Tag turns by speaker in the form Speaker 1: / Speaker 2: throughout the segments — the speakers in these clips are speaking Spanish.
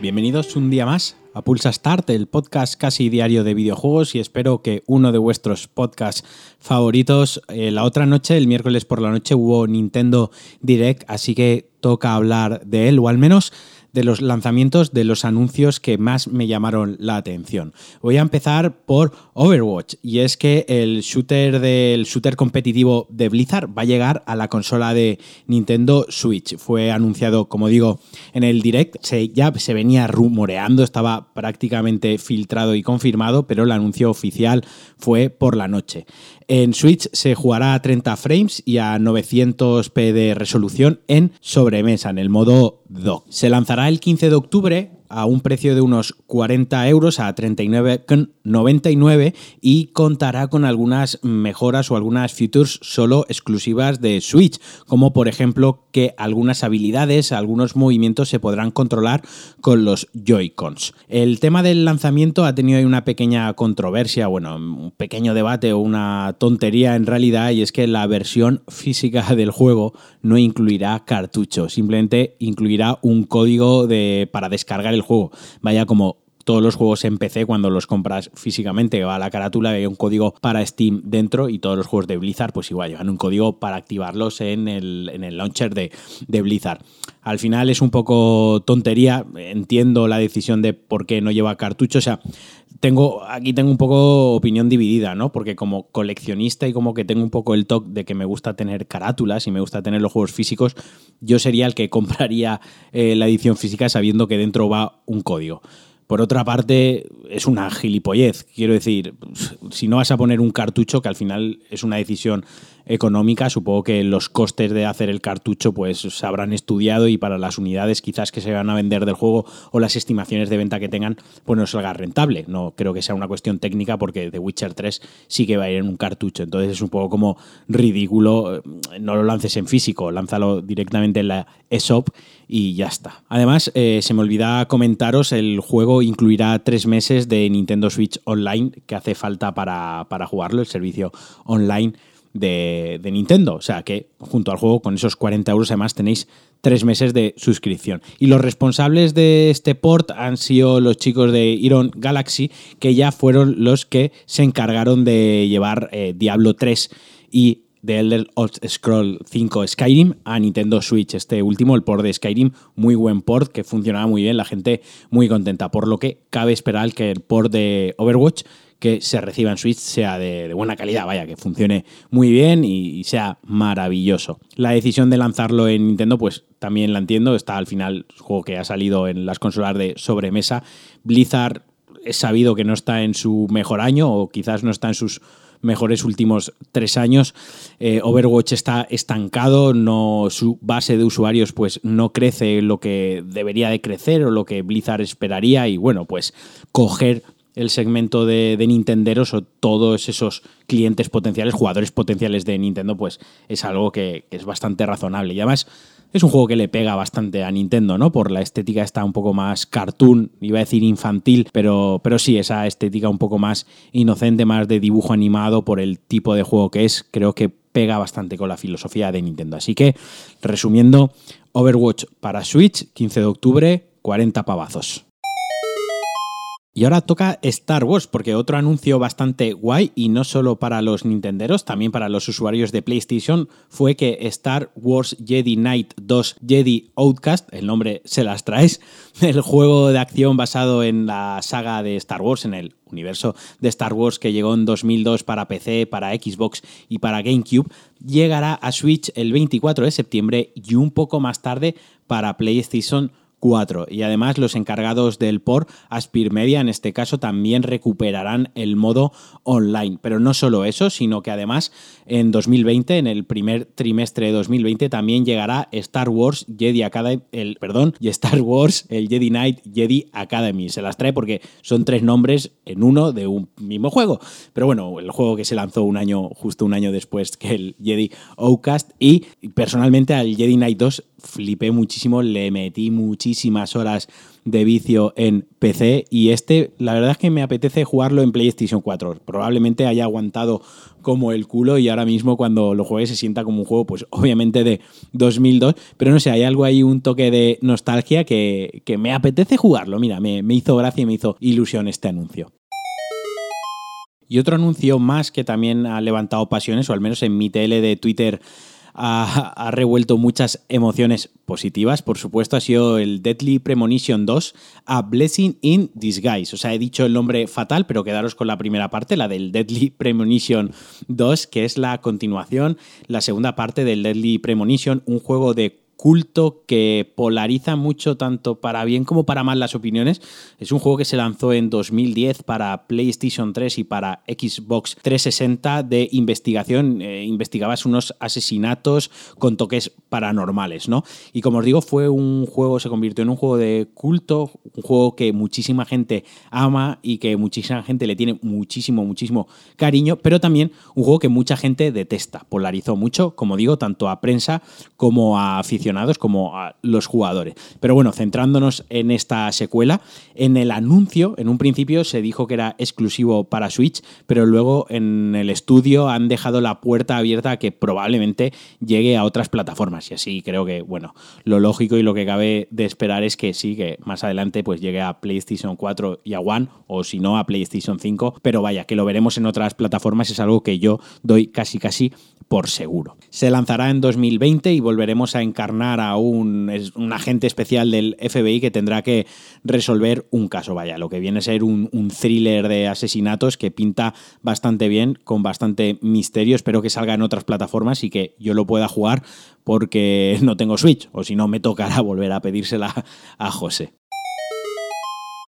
Speaker 1: Bienvenidos un día más a Pulsa Start, el podcast casi diario de videojuegos y espero que uno de vuestros podcasts favoritos. Eh, la otra noche, el miércoles por la noche, hubo Nintendo Direct, así que toca hablar de él, o al menos de los lanzamientos de los anuncios que más me llamaron la atención. Voy a empezar por Overwatch y es que el shooter del shooter competitivo de Blizzard va a llegar a la consola de Nintendo Switch. Fue anunciado, como digo, en el direct, se, ya se venía rumoreando, estaba prácticamente filtrado y confirmado, pero el anuncio oficial fue por la noche. En Switch se jugará a 30 frames y a 900p de resolución en sobremesa, en el modo dock. Se lanzará el 15 de octubre a un precio de unos 40 euros a 39,99 y contará con algunas mejoras o algunas features solo exclusivas de Switch, como por ejemplo que algunas habilidades, algunos movimientos se podrán controlar con los Joy-Cons. El tema del lanzamiento ha tenido una pequeña controversia, bueno, un pequeño debate o una tontería en realidad, y es que la versión física del juego no incluirá cartucho, simplemente incluirá un código de, para descargar el juego vaya como todos los juegos en PC cuando los compras físicamente va a la carátula hay un código para Steam dentro y todos los juegos de Blizzard pues igual llevan un código para activarlos en el, en el launcher de, Blizzard. Al final es un poco tontería, entiendo la decisión de por qué no lleva cartucho, o sea, tengo aquí tengo un poco opinión dividida, ¿no? Porque como coleccionista y como que tengo un poco el toque de que me gusta tener carátulas y me gusta tener los juegos físicos, yo sería el que compraría eh, la edición física sabiendo que dentro va un código. Por otra parte, es una gilipollez. Quiero decir, si no vas a poner un cartucho, que al final es una decisión económica, supongo que los costes de hacer el cartucho pues se habrán estudiado y para las unidades quizás que se van a vender del juego o las estimaciones de venta que tengan, pues no salga rentable. No creo que sea una cuestión técnica porque The Witcher 3 sí que va a ir en un cartucho. Entonces es un poco como ridículo. Eh, no lo lances en físico, lánzalo directamente en la ESOP y ya está. Además, eh, se me olvida comentaros, el juego incluirá tres meses de Nintendo Switch Online que hace falta para, para jugarlo, el servicio online de, de, Nintendo. O sea que junto al juego, con esos 40 euros, además tenéis tres meses de suscripción. Y los responsables de este port han sido los chicos de Iron Galaxy, que ya fueron los que se encargaron de llevar eh, Diablo 3 y The Elder Scroll 5 Skyrim a Nintendo Switch. Este último, el port de Skyrim, muy buen port, que funcionaba muy bien, la gente muy contenta. Por lo que cabe esperar que el port de Overwatch que se reciba en Switch sea de, buena calidad, vaya, que funcione muy bien y, sea maravilloso. La decisión de lanzarlo en Nintendo, pues también la entiendo, está al final, juego que ha salido en las consolas de sobremesa. Blizzard es sabido que no está en su mejor año o quizás no está en sus mejores últimos tres años. Eh, Overwatch está estancado, no, su base de usuarios pues no crece lo que debería de crecer o lo que Blizzard esperaría y bueno, pues coger el segmento de, de Nintenderos o todos esos clientes potenciales, jugadores potenciales de Nintendo, pues es algo que, es bastante razonable. Y además es un juego que le pega bastante a Nintendo, ¿no? Por la estética está un poco más cartoon, iba a decir infantil, pero, pero sí, esa estética un poco más inocente, más de dibujo animado por el tipo de juego que es, creo que pega bastante con la filosofía de Nintendo. Así que, resumiendo, Overwatch para Switch, 15 de octubre, 40 pavazos. Y ahora toca Star Wars, porque otro anuncio bastante guay, y no solo para los nintenderos, también para los usuarios de PlayStation, fue que Star Wars Jedi Knight 2 Jedi Outcast, el nombre se las traes, el juego de acción basado en la saga de Star Wars, en el universo de Star Wars que llegó en 2002 para PC, para Xbox y para GameCube, llegará a Switch el 24 de septiembre y un poco más tarde para PlayStation 4. Y además los encargados del port, Aspir Media en este caso, también recuperarán el modo online. Pero no solo eso, sino que además en 2020, en el primer trimestre de 2020, también llegará Star Wars Jedi Academy, el, perdón, y Star Wars, el Jedi Knight Jedi Academy. Se las trae porque son tres nombres en uno de un mismo juego. Pero bueno, el juego que se lanzó un año, justo un año después que el Jedi Outcast. Y personalmente al Jedi Knight 2 flipé muchísimo, le metí muchísimas horas de vicio en PC y este la verdad es que me apetece jugarlo en PlayStation 4. Probablemente haya aguantado como el culo y ahora mismo cuando lo juegue se sienta como un juego pues obviamente de 2002, pero no sé, hay algo ahí, un toque de nostalgia que, me apetece jugarlo. Mira, me, me hizo gracia y me hizo ilusión este anuncio. Y otro anuncio más que también ha levantado pasiones, o al menos en mi tele de Twitter ha, revuelto muchas emociones positivas, por supuesto, ha sido el Deadly Premonition 2, A Blessing in Disguise. O sea, he dicho el nombre fatal, pero quedaros con la primera parte, la del Deadly Premonition 2, que es la continuación, la segunda parte del Deadly Premonition, un juego de culto que polariza mucho tanto para bien como para mal las opiniones. Es un juego que se lanzó en 2010 para PlayStation 3 y para Xbox 360 de investigación. Eh, investigabas unos asesinatos con toques paranormales, ¿no? Y como os digo, fue un juego, se convirtió en un juego de culto, un juego que muchísima gente ama y que muchísima gente le tiene muchísimo, muchísimo cariño, pero también un juego que mucha gente detesta. Polarizó mucho, como digo, tanto a prensa como a aficionados como a los jugadores. Pero bueno, centrándonos en esta secuela, en el anuncio, en un principio se dijo que era exclusivo para Switch, pero luego en el estudio han dejado la puerta abierta que probablemente llegue a otras plataformas. Y así creo que, bueno, lo lógico y lo que cabe de esperar es que sí, que más adelante pues llegue a PlayStation 4 y a One, o si no, a PlayStation 5. Pero vaya, que lo veremos en otras plataformas es algo que yo doy casi casi por seguro. Se lanzará en 2020 y volveremos a encarnar a un, un, agente especial del FBI que tendrá que resolver un caso, vaya, lo que viene a ser un, un, thriller de asesinatos que pinta bastante bien, con bastante misterio. Espero que salga en otras plataformas y que yo lo pueda jugar porque no tengo Switch, o si no me tocará volver a pedírsela a José.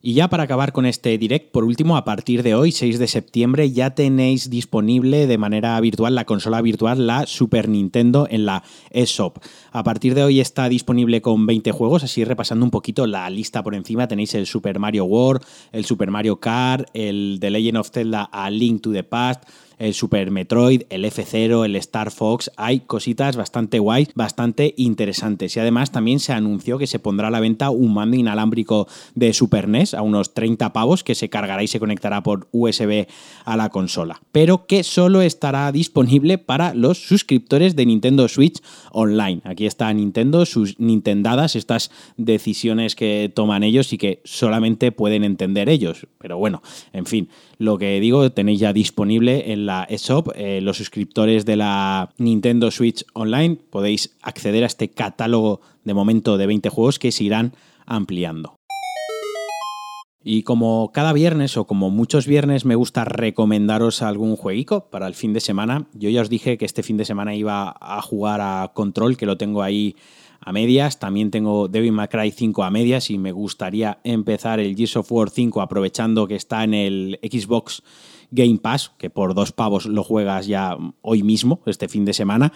Speaker 1: Y ya para acabar con este direct, por último, a partir de hoy, 6 de septiembre, ya tenéis disponible de manera virtual la consola virtual, la Super Nintendo, en la eShop. A partir de hoy está disponible con 20 juegos, así repasando un poquito la lista por encima, tenéis el Super Mario World, el Super Mario Kart, el The Legend of Zelda A Link to the Past, el Super Metroid, el F0, el Star Fox. Hay cositas bastante guays, bastante interesantes. Y además también se anunció que se pondrá a la venta un mando inalámbrico de Super NES a unos 30 pavos que se cargará y se conectará por USB a la consola. Pero que solo estará disponible para los suscriptores de Nintendo Switch Online. Aquí está Nintendo, sus Nintendadas, estas decisiones que toman ellos y que solamente pueden entender ellos. Pero bueno, en fin, lo que digo, tenéis ya disponible en la eShop. Eh, los suscriptores de la Nintendo Switch Online podéis acceder a este catálogo de momento de 20 juegos que se irán ampliando. Y como cada viernes o como muchos viernes me gusta recomendaros algún jueguico para el fin de semana, yo ya os dije que este fin de semana iba a jugar a Control, que lo tengo ahí a medias. También tengo Devil May Cry 5 a medias y me gustaría empezar el Gears of War 5 aprovechando que está en el Xbox Game Pass, que por dos pavos lo juegas ya hoy mismo, este fin de semana.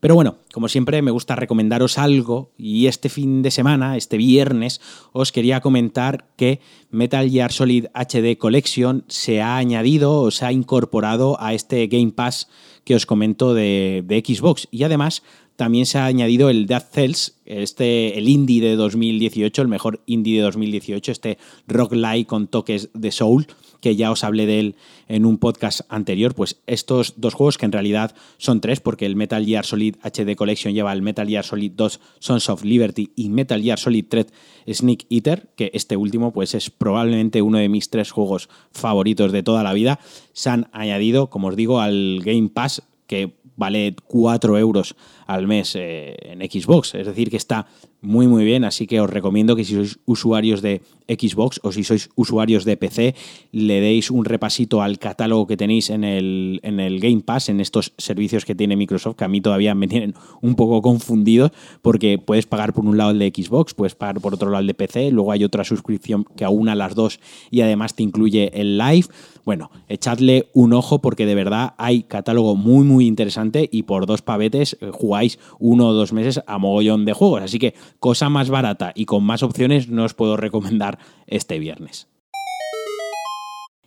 Speaker 1: Pero bueno, como siempre me gusta recomendaros algo y este fin de semana, este viernes, os quería comentar que Metal Gear Solid HD Collection se ha añadido o se ha incorporado a este Game Pass que os comento de, de Xbox y además también se ha añadido el Death Cells, este, el indie de 2018, el mejor indie de 2018, este rock light con toques de soul, que ya os hablé de él en un podcast anterior. Pues estos dos juegos, que en realidad son tres, porque el Metal Gear Solid HD Collection lleva el Metal Gear Solid 2 Sons of Liberty y Metal Gear Solid 3 Sneak Eater, que este último pues es probablemente uno de mis tres juegos favoritos de toda la vida, se han añadido, como os digo, al Game Pass, que vale 4 euros al mes eh, en Xbox. Es decir, que está muy muy bien, así que os recomiendo que si sois usuarios de Xbox o si sois usuarios de PC, le deis un repasito al catálogo que tenéis en el, en el Game Pass, en estos servicios que tiene Microsoft, que a mí todavía me tienen un poco confundido, porque puedes pagar por un lado el de Xbox, puedes pagar por otro lado el de PC, luego hay otra suscripción que aúna las dos y además te incluye el live. Bueno, echadle un ojo porque de verdad hay catálogo muy muy interesante y por dos pavetes eh, jugáis uno o dos meses a mogollón de juegos. Así que cosa más barata y con más opciones no os puedo recomendar este viernes.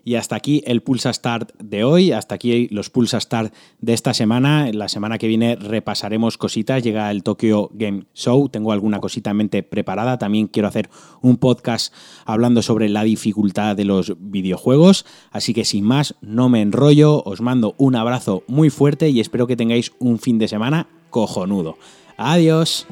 Speaker 1: Y hasta aquí el Pulsa Start de hoy, hasta aquí los Pulsa Start de esta semana. La semana que viene repasaremos cositas, llega el Tokyo Game Show, tengo alguna cosita en mente preparada, también quiero hacer un podcast hablando sobre la dificultad de los videojuegos, así que sin más, no me enrollo, os mando un abrazo muy fuerte y espero que tengáis un fin de semana cojonudo. Adiós.